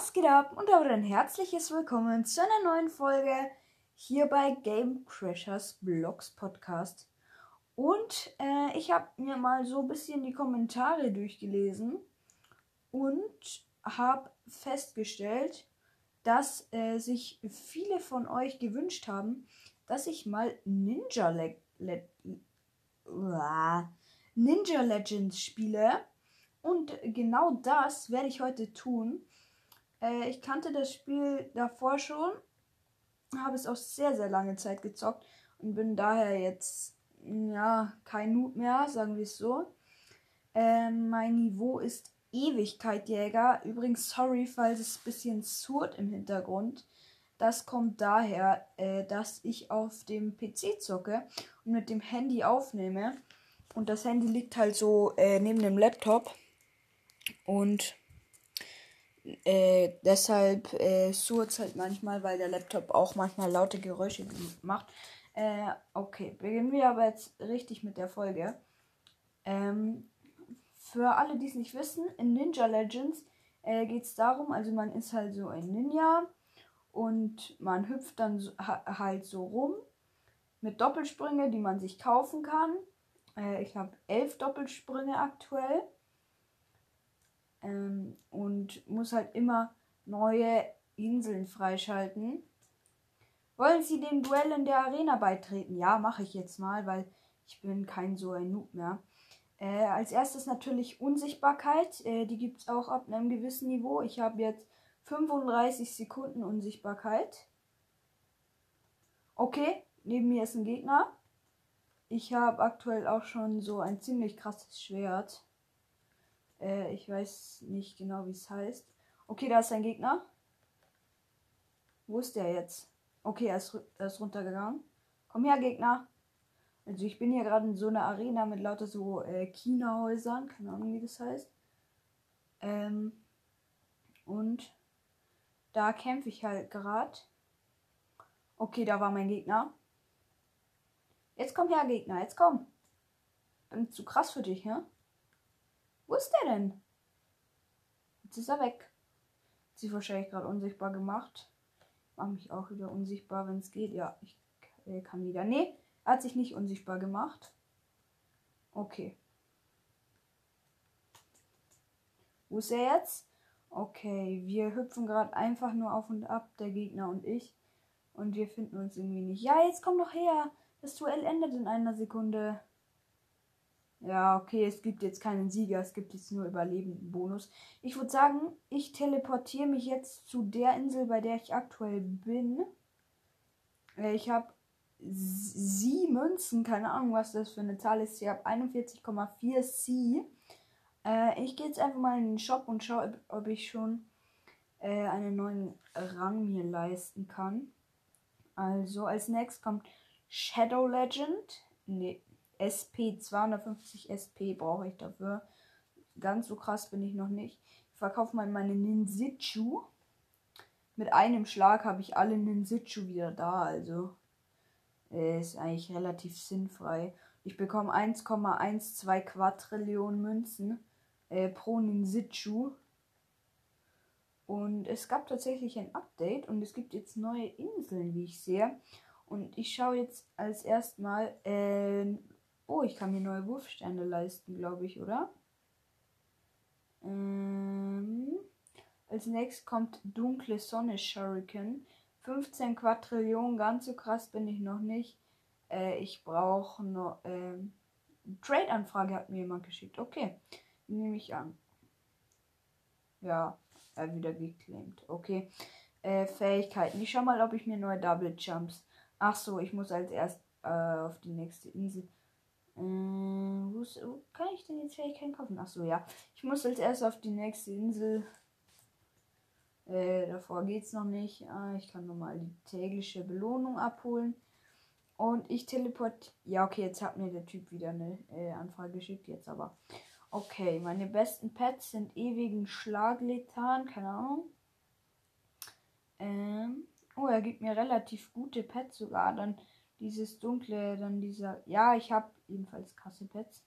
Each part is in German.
Was geht ab? Und damit ein herzliches Willkommen zu einer neuen Folge hier bei Game Crashers Blogs Podcast. Und äh, ich habe mir mal so ein bisschen die Kommentare durchgelesen und habe festgestellt, dass äh, sich viele von euch gewünscht haben, dass ich mal Ninja, Le Le Ninja Legends spiele. Und genau das werde ich heute tun. Äh, ich kannte das Spiel davor schon, habe es auch sehr, sehr lange Zeit gezockt und bin daher jetzt ja kein Noob mehr, sagen wir es so. Äh, mein Niveau ist Ewigkeitjäger. Übrigens, sorry, falls es ein bisschen surrt im Hintergrund. Das kommt daher, äh, dass ich auf dem PC zocke und mit dem Handy aufnehme. Und das Handy liegt halt so äh, neben dem Laptop. Und äh, deshalb äh, surrt halt manchmal, weil der Laptop auch manchmal laute Geräusche macht. Äh, okay, beginnen wir aber jetzt richtig mit der Folge. Ähm, für alle, die es nicht wissen, in Ninja Legends äh, geht es darum, also man ist halt so ein Ninja und man hüpft dann so, ha, halt so rum mit Doppelsprünge, die man sich kaufen kann. Äh, ich habe elf Doppelsprünge aktuell ähm, und muss halt immer neue Inseln freischalten. Wollen Sie dem Duell in der Arena beitreten? Ja, mache ich jetzt mal, weil ich bin kein so ein Noob mehr. Äh, als erstes natürlich Unsichtbarkeit. Äh, die gibt es auch ab einem gewissen Niveau. Ich habe jetzt 35 Sekunden Unsichtbarkeit. Okay, neben mir ist ein Gegner. Ich habe aktuell auch schon so ein ziemlich krasses Schwert. Äh, ich weiß nicht genau, wie es heißt. Okay, da ist ein Gegner. Wo ist der jetzt? Okay, er ist, er ist runtergegangen. Komm her, Gegner. Also ich bin hier gerade in so einer Arena mit lauter so äh, China-Häusern. Keine Ahnung, wie das heißt. Ähm, und da kämpfe ich halt gerade. Okay, da war mein Gegner. Jetzt komm her, Gegner. Jetzt komm. Bin zu krass für dich, ja? Wo ist der denn? Jetzt ist er weg. Hat sich wahrscheinlich gerade unsichtbar gemacht. Mach mich auch wieder unsichtbar, wenn es geht. Ja, ich äh, kann wieder. Nee, er hat sich nicht unsichtbar gemacht. Okay. Wo ist er jetzt? Okay, wir hüpfen gerade einfach nur auf und ab, der Gegner und ich. Und wir finden uns irgendwie nicht. Ja, jetzt komm doch her. Das Duell endet in einer Sekunde. Ja, okay, es gibt jetzt keinen Sieger, es gibt jetzt nur Überleben-Bonus. Ich würde sagen, ich teleportiere mich jetzt zu der Insel, bei der ich aktuell bin. Äh, ich habe sie Münzen, keine Ahnung, was das für eine Zahl ist. Ich habe 41,4 C. Äh, ich gehe jetzt einfach mal in den Shop und schaue, ob ich schon äh, einen neuen Rang mir leisten kann. Also als nächstes kommt Shadow Legend. Nee, SP, 250 SP brauche ich dafür. Ganz so krass bin ich noch nicht. Ich verkaufe mal meine Ninjitsu. Mit einem Schlag habe ich alle Ninjitsu wieder da, also äh, ist eigentlich relativ sinnfrei. Ich bekomme 1,12 Quadrillionen Münzen äh, pro Ninjitsu. Und es gab tatsächlich ein Update und es gibt jetzt neue Inseln, wie ich sehe. Und ich schaue jetzt als erstmal äh, Oh, ich kann mir neue Wurfsterne leisten, glaube ich, oder? Ähm, als nächstes kommt Dunkle Sonne Shuriken. 15 Quadrillionen, ganz so krass bin ich noch nicht. Äh, ich brauche noch. Äh, Trade-Anfrage hat mir jemand geschickt. Okay, nehme ich an. Ja, er wieder geclaimed. Okay. Äh, Fähigkeiten. Ich schau mal, ob ich mir neue Double Jumps. Ach so, ich muss als erst äh, auf die nächste Insel. Äh, wo, ist, wo, kann ich denn jetzt Fähigkeiten kaufen? Ach so, ja. Ich muss als erst auf die nächste Insel. Äh, davor geht's noch nicht. Ah, ich kann nochmal die tägliche Belohnung abholen. Und ich teleport. Ja, okay, jetzt hat mir der Typ wieder eine äh, Anfrage geschickt. Jetzt aber. Okay, meine besten Pets sind ewigen Schlagletan. Keine Ahnung. Ähm. Oh, er gibt mir relativ gute Pets sogar. Dann dieses dunkle, dann dieser. Ja, ich habe jedenfalls Kassepads.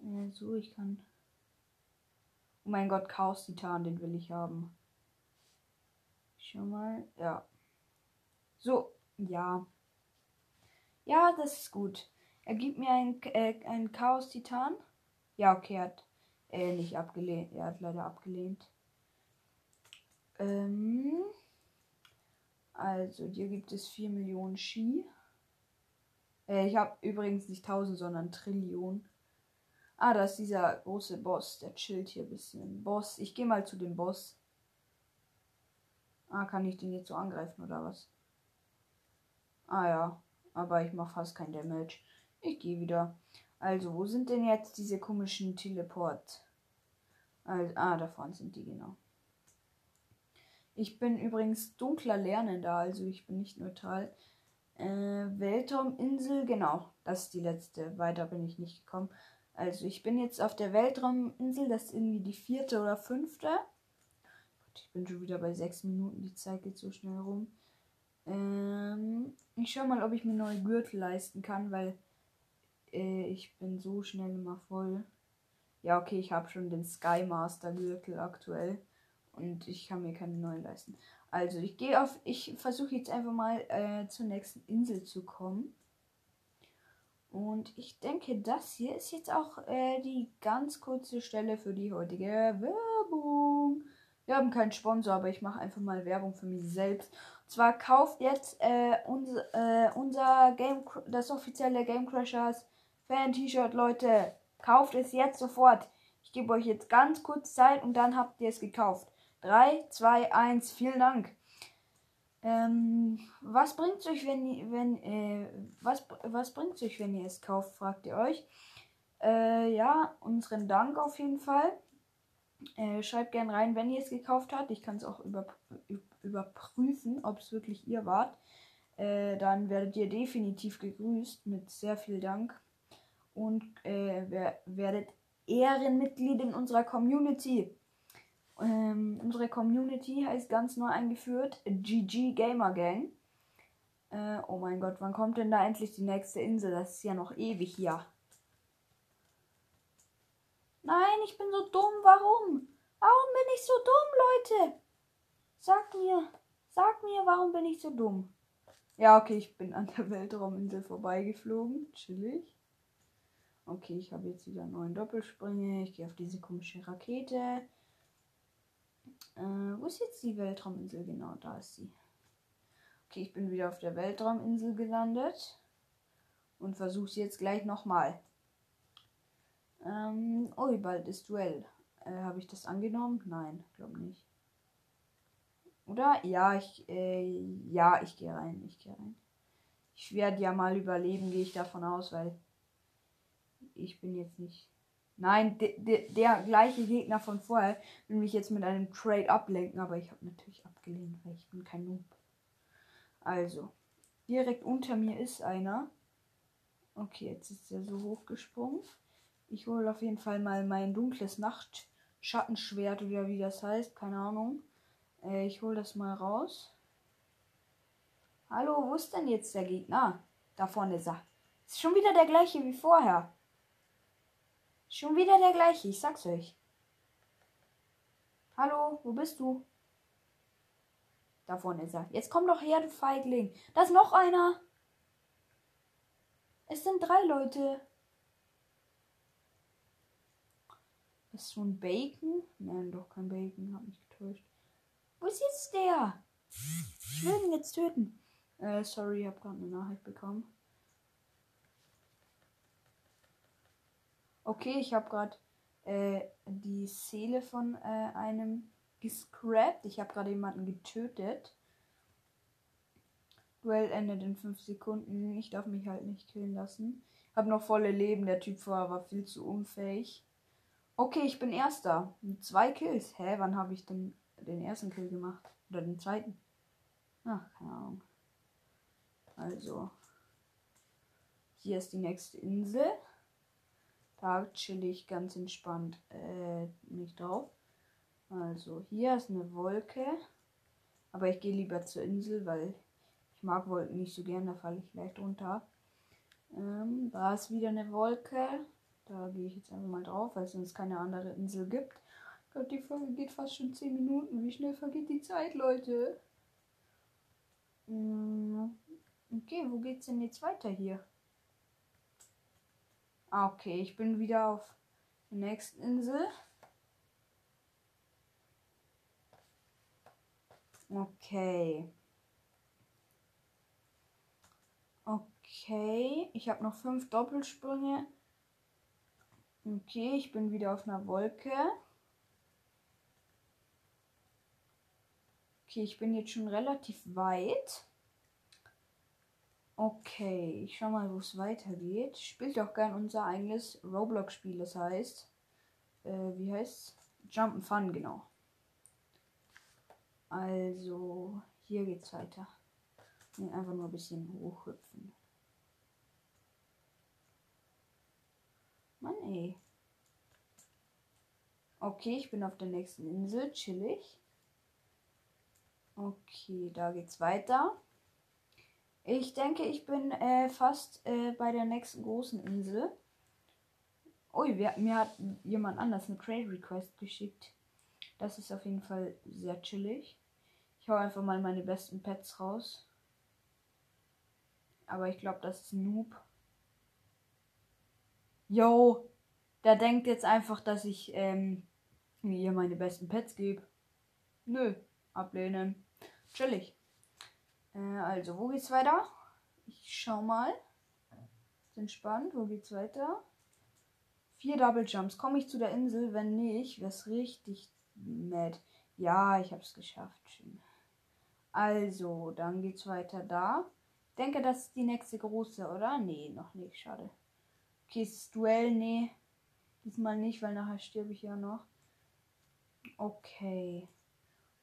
Äh, so, ich kann. Oh mein Gott, Chaos Titan, den will ich haben. Schau mal, ja. So, ja. Ja, das ist gut. Er gibt mir ein, äh, ein Chaos Titan. Ja, okay, er hat äh, nicht abgelehnt. Er hat leider abgelehnt. Ähm, also, dir gibt es 4 Millionen Ski. Äh, ich habe übrigens nicht 1000, sondern Trillionen. Ah, da ist dieser große Boss. Der chillt hier ein bisschen. Boss, ich gehe mal zu dem Boss. Ah, kann ich den jetzt so angreifen oder was? Ah ja, aber ich mache fast kein Damage. Ich gehe wieder. Also, wo sind denn jetzt diese komischen Teleport? Also, ah, da vorne sind die genau. Ich bin übrigens dunkler Lernender, also ich bin nicht neutral. Äh, Weltrauminsel, genau, das ist die letzte. Weiter bin ich nicht gekommen. Also ich bin jetzt auf der Weltrauminsel, das ist irgendwie die vierte oder fünfte. Ich bin schon wieder bei sechs Minuten, die Zeit geht so schnell rum. Ähm, ich schau mal, ob ich mir neue Gürtel leisten kann, weil äh, ich bin so schnell immer voll. Ja, okay, ich habe schon den Sky Master Gürtel aktuell und ich kann mir keine neuen leisten. Also ich gehe auf, ich versuche jetzt einfach mal äh, zur nächsten Insel zu kommen. Und ich denke, das hier ist jetzt auch äh, die ganz kurze Stelle für die heutige Werbung. Wir haben keinen Sponsor, aber ich mache einfach mal Werbung für mich selbst. Und zwar kauft jetzt äh, unser, äh, unser Game, das offizielle Game Crashers Fan-T-Shirt, Leute. Kauft es jetzt sofort. Ich gebe euch jetzt ganz kurz Zeit und dann habt ihr es gekauft. 3, 2, 1, vielen Dank. Ähm, was bringt euch, wenn, wenn, äh, was, was euch, wenn ihr es kauft, fragt ihr euch. Äh, ja, unseren Dank auf jeden Fall. Äh, schreibt gerne rein, wenn ihr es gekauft habt. Ich kann es auch über, überprüfen, ob es wirklich ihr wart. Äh, dann werdet ihr definitiv gegrüßt mit sehr viel Dank und äh, wer, werdet Ehrenmitglied in unserer Community. Ähm, unsere Community heißt ganz neu eingeführt GG Gamer Gang. Äh, oh mein Gott, wann kommt denn da endlich die nächste Insel? Das ist ja noch ewig hier. Nein, ich bin so dumm. Warum? Warum bin ich so dumm, Leute? Sag mir, sag mir, warum bin ich so dumm? Ja, okay, ich bin an der Weltrauminsel vorbeigeflogen. Chillig. Okay, ich habe jetzt wieder neun Doppelsprünge. Ich gehe auf diese komische Rakete. Äh, wo ist jetzt die Weltrauminsel? Genau, da ist sie. Okay, ich bin wieder auf der Weltrauminsel gelandet. Und versuche sie jetzt gleich nochmal. Ähm, oh, bald ist Duell. Äh, habe ich das angenommen? Nein, glaube nicht. Oder? Ja, ich, äh, ja, ich gehe rein. Ich gehe rein. Ich werde ja mal überleben, gehe ich davon aus, weil ich bin jetzt nicht Nein, de, de, der gleiche Gegner von vorher will mich jetzt mit einem Trade ablenken, aber ich habe natürlich abgelehnt, weil ich bin kein Noob. Also, direkt unter mir ist einer. Okay, jetzt ist er so hochgesprungen. Ich hole auf jeden Fall mal mein dunkles Nachtschattenschwert oder wie das heißt, keine Ahnung. Äh, ich hole das mal raus. Hallo, wo ist denn jetzt der Gegner? Da vorne ist er. Ist schon wieder der gleiche wie vorher. Schon wieder der gleiche, ich sag's euch. Hallo, wo bist du? Da vorne ist er. Jetzt komm doch her, du Feigling. Da ist noch einer. Es sind drei Leute. ist so ein Bacon? Nein, doch kein Bacon. Hab mich getäuscht. Wo ist jetzt der? Ich will ihn jetzt töten. Äh, sorry, ich hab gerade eine Nachricht bekommen. Okay, ich habe gerade äh, die Seele von äh, einem gescrapped. Ich habe gerade jemanden getötet. Duell endet in 5 Sekunden. Ich darf mich halt nicht killen lassen. Hab noch volle Leben. Der Typ vorher war viel zu unfähig. Okay, ich bin Erster. Mit zwei Kills. Hä, wann habe ich denn den ersten Kill gemacht? Oder den zweiten? Ach, keine Ahnung. Also. Hier ist die nächste Insel. Da chill ich ganz entspannt äh, nicht drauf. Also hier ist eine Wolke. Aber ich gehe lieber zur Insel, weil ich mag Wolken nicht so gern, da falle ich leicht runter. Ähm, da ist wieder eine Wolke. Da gehe ich jetzt einfach mal drauf, weil es sonst keine andere Insel gibt. Gott, die Folge geht fast schon 10 Minuten. Wie schnell vergeht die Zeit, Leute? Mm, okay, wo geht's denn jetzt weiter hier? Ah, okay, ich bin wieder auf der nächsten Insel. Okay. Okay, ich habe noch fünf Doppelsprünge. Okay, ich bin wieder auf einer Wolke. Okay, ich bin jetzt schon relativ weit. Okay, ich schau mal, wo es weitergeht. Spielt auch gern unser eigenes Roblox-Spiel, das heißt. Äh, wie heißt's? Jump Fun, genau. Also, hier geht's weiter. einfach nur ein bisschen hochhüpfen. Mann, ey. Okay, ich bin auf der nächsten Insel. Chillig. Okay, da geht's weiter. Ich denke, ich bin äh, fast äh, bei der nächsten großen Insel. Ui, wir, mir hat jemand anders eine Trade Request geschickt. Das ist auf jeden Fall sehr chillig. Ich hau einfach mal meine besten Pets raus. Aber ich glaube, das ist ein Noob. Yo, der denkt jetzt einfach, dass ich ähm, mir meine besten Pets gebe. Nö, ablehnen. Chillig. Äh, also, wo geht's weiter? Ich schau mal. Ist entspannt. Wo geht's weiter? Vier Double Jumps. Komme ich zu der Insel? Wenn nicht, wär's richtig mad. Ja, ich hab's geschafft. Schön. Also, dann geht's weiter da. Denke, das ist die nächste große, oder? Nee, noch nicht. Schade. Okay, Duell, nee. Diesmal nicht, weil nachher stirbe ich ja noch. Okay.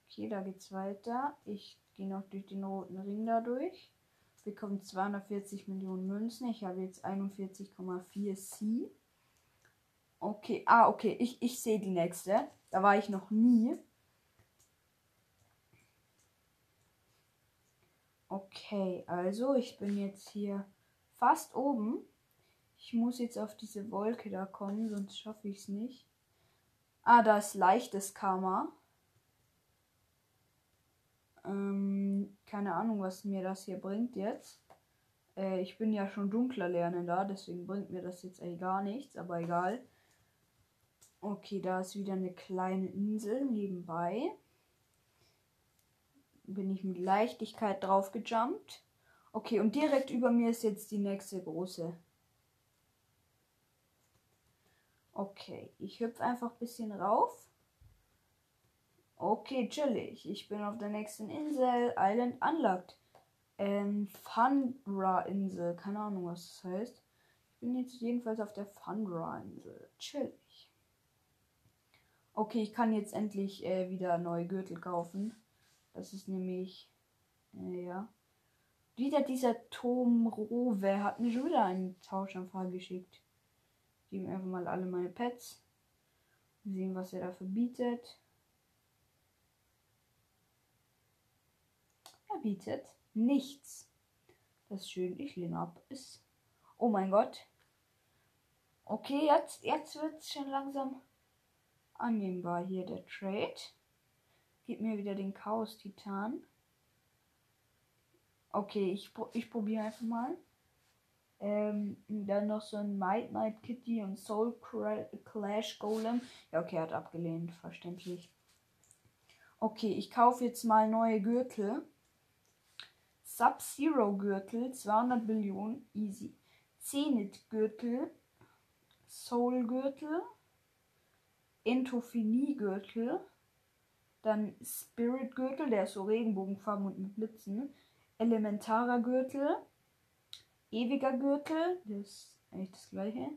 Okay, da geht's weiter. Ich gehe noch durch den roten Ring dadurch. Bekomme 240 Millionen Münzen. Ich habe jetzt 41,4 C. Okay, ah, okay. Ich, ich sehe die nächste. Da war ich noch nie. Okay, also ich bin jetzt hier fast oben. Ich muss jetzt auf diese Wolke da kommen, sonst schaffe ich es nicht. Ah, da ist leichtes Karma. Ähm, keine Ahnung, was mir das hier bringt jetzt. Äh, ich bin ja schon dunkler Lernender, deswegen bringt mir das jetzt eigentlich gar nichts, aber egal. Okay, da ist wieder eine kleine Insel nebenbei. Bin ich mit Leichtigkeit drauf gejumpt. Okay, und direkt über mir ist jetzt die nächste große. Okay, ich hüpfe einfach ein bisschen rauf. Okay, chillig. Ich bin auf der nächsten Insel. Island Unlocked. Ähm, Fundra-Insel. Keine Ahnung, was das heißt. Ich bin jetzt jedenfalls auf der Fundra-Insel. Chillig. Okay, ich kann jetzt endlich äh, wieder neue Gürtel kaufen. Das ist nämlich. Äh, ja. Wieder dieser Tom Rowe hat mir schon wieder einen Tauschanfrage geschickt. Geben einfach mal alle meine Pets. Sehen, was er dafür bietet. Er bietet nichts. Das schön, ich lehne ab. Ist. Oh mein Gott. Okay, jetzt, jetzt wird es schon langsam annehmbar hier der Trade. Gib mir wieder den Chaos-Titan. Okay, ich, ich probiere einfach mal. Ähm, dann noch so ein Might Night Kitty und Soul Clash Golem. Ja, okay, hat abgelehnt, verständlich. Okay, ich kaufe jetzt mal neue Gürtel. Sub-Zero Gürtel, 200 Billionen, easy. Zenith Gürtel, Soul Gürtel, Entophilie Gürtel, dann Spirit Gürtel, der ist so Regenbogenfarben und mit Blitzen, Elementarer Gürtel, ewiger Gürtel, das ist eigentlich das gleiche.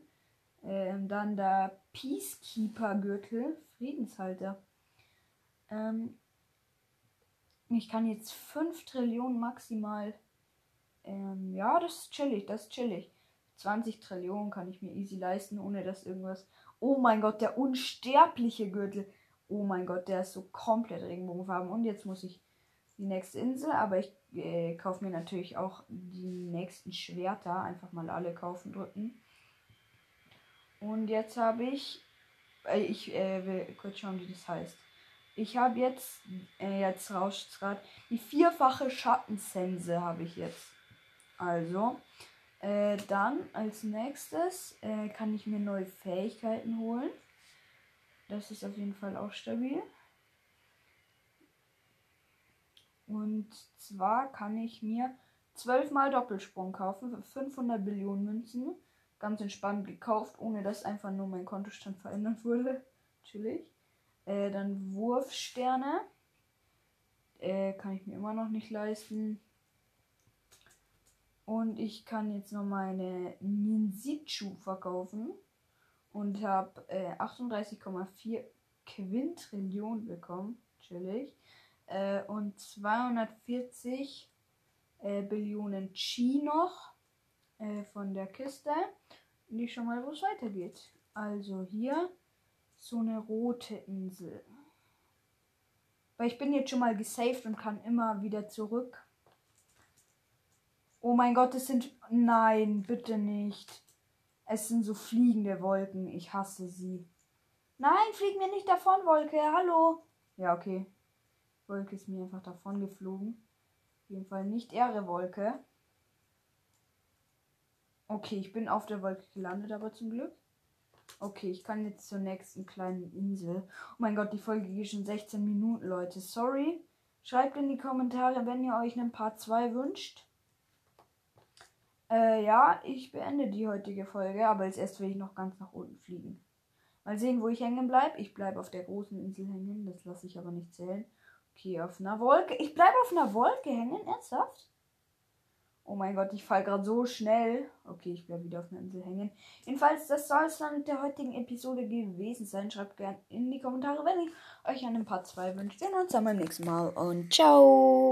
Ähm, dann der Peacekeeper Gürtel, Friedenshalter. Ähm, ich kann jetzt 5 Trillionen maximal. Ähm, ja, das ist chillig, das ist chillig. 20 Trillionen kann ich mir easy leisten, ohne dass irgendwas. Oh mein Gott, der unsterbliche Gürtel. Oh mein Gott, der ist so komplett Regenbogenfarben. Und jetzt muss ich die nächste Insel, aber ich äh, kaufe mir natürlich auch die nächsten Schwerter. Einfach mal alle kaufen drücken. Und jetzt habe ich Äh, ich äh, will kurz schauen, wie das heißt. Ich habe jetzt, äh, jetzt rauscht gerade, die vierfache Schattensense habe ich jetzt. Also, äh, dann als nächstes äh, kann ich mir neue Fähigkeiten holen. Das ist auf jeden Fall auch stabil. Und zwar kann ich mir zwölfmal Doppelsprung kaufen für 500 Billionen Münzen. Ganz entspannt gekauft, ohne dass einfach nur mein Kontostand verändert wurde. Natürlich. Äh, dann Wurfsterne. Äh, kann ich mir immer noch nicht leisten. Und ich kann jetzt noch meine Ninjitsu verkaufen. Und habe äh, 38,4 Quintrillionen bekommen. Chillig. Äh, und 240 äh, Billionen Chi noch äh, von der Kiste. Und ich schau mal, wo es weitergeht. Also hier so eine rote Insel. Weil ich bin jetzt schon mal gesaved und kann immer wieder zurück. Oh mein Gott, es sind. Nein, bitte nicht. Es sind so fliegende Wolken. Ich hasse sie. Nein, flieg mir nicht davon, Wolke. Hallo. Ja, okay. Wolke ist mir einfach davon geflogen. Auf jeden Fall nicht Ehre, Wolke. Okay, ich bin auf der Wolke gelandet, aber zum Glück. Okay, ich kann jetzt zur nächsten kleinen Insel. Oh mein Gott, die Folge geht schon 16 Minuten, Leute. Sorry. Schreibt in die Kommentare, wenn ihr euch einen Part 2 wünscht. Äh, ja, ich beende die heutige Folge, aber als erstes will ich noch ganz nach unten fliegen. Mal sehen, wo ich hängen bleibe. Ich bleibe auf der großen Insel hängen, das lasse ich aber nicht zählen. Okay, auf einer Wolke. Ich bleibe auf einer Wolke hängen, ernsthaft? Oh mein Gott, ich fall gerade so schnell. Okay, ich bleibe wieder auf einer Insel hängen. Jedenfalls, das soll es dann mit der heutigen Episode gewesen sein. Schreibt gerne in die Kommentare, wenn ich euch einen Part 2 wünscht. Wir sehen uns dann beim nächsten Mal und ciao.